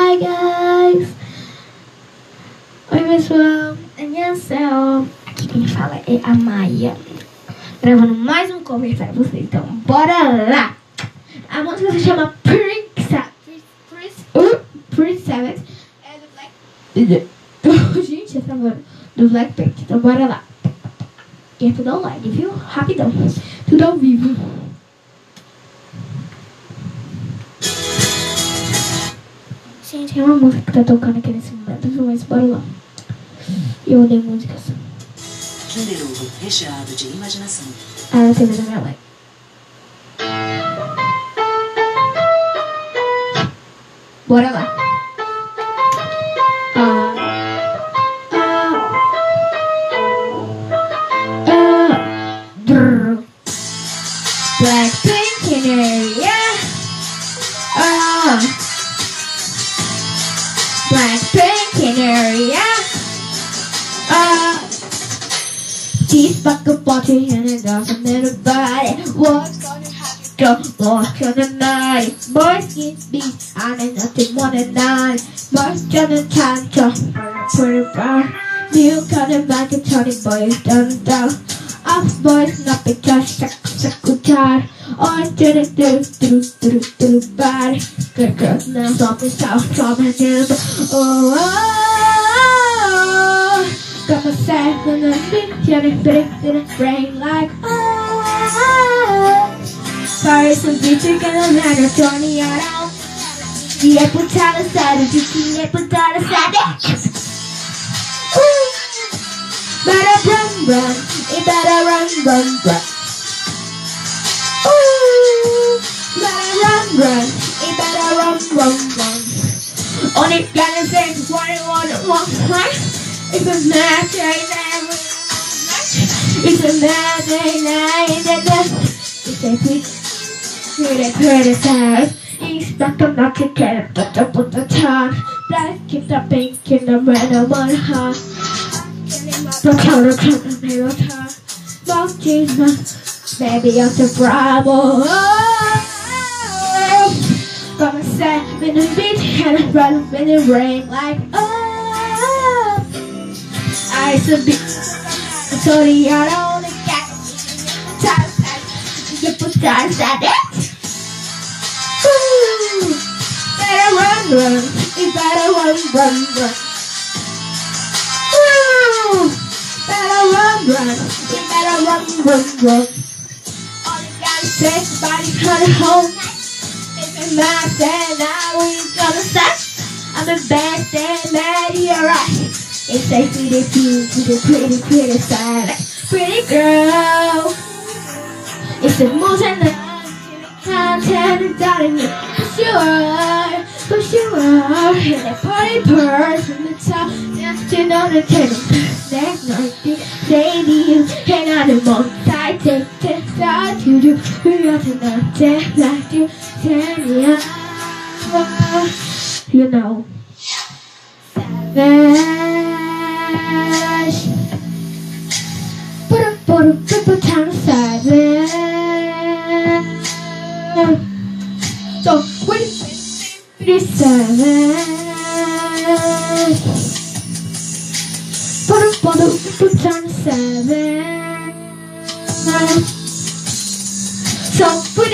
Hi guys! Oi pessoal, Annyeonghaseyo. Aqui quem fala é a Maia. Gravando mais um cover pra vocês, então bora lá! A música se chama Pretty Savage é do Black... Gente, essa agora do Blackpink, então bora lá. E é tudo online, viu? Rapidão, tudo ao vivo Tem uma música que tá tocando aqui nesse momento, mas bora lá. Eu odeio músicas. Kinder Ovo recheado de imaginação. Ah, eu tenho da minha mãe. Bora lá. Back a body and it doesn't matter body. What's gonna happen? Go walk on the night. Get beat and ain't nothing more than nine. Boys gonna time to pretty bar. Got it back and Tony boys down down. Off boys not because suck suck guitar. On to the do do do do body. Good girl now something south name. Oh, oh, oh. Got my sad when I'm big, getting big in the brain like oh, oh, oh. Sorry, some bitch you're gonna let her turn me around. Die è puttana sada, tutti è puttana sada. Better run, run, it better run, run, run. Ooh, better run, run, it better run, run, run. Only gotta say what I want, want, want. It's a mad day night. It's a mad day night. It's a quick, pretty, pretty sad. Expect them not to get it, but up with the time. Black keep the pink in the red and one heart. Don't tell her to the middle time. Love Jesus, baby, I'm the bravo. Got my set in the beach and I'm running in the rain like oh. I should be sorry, I don't get time. You put that at it. Better run, run. You better run, run, run. Ooh, better run, run. You better run, run, run. All you gotta say body cut home. If it's mad, then I we gonna stop. I'm the best and mad, It's a pretty cute to the pretty, pretty side. Pretty girl. It's a motion that content and darling you. For sure, you are. And a party person the top. Dancing on the table. Next night, say to you. And on the most side, take the side to do. We are to not take like you. Tell me. You know. Savage. Sou coisa sempre sabes Para o mundo tu já não sabes Sou por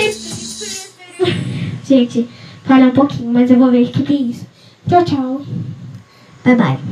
Gente, fala um pouquinho, mas eu vou ver o que, que é isso. Tchau, tchau. Bye, bye.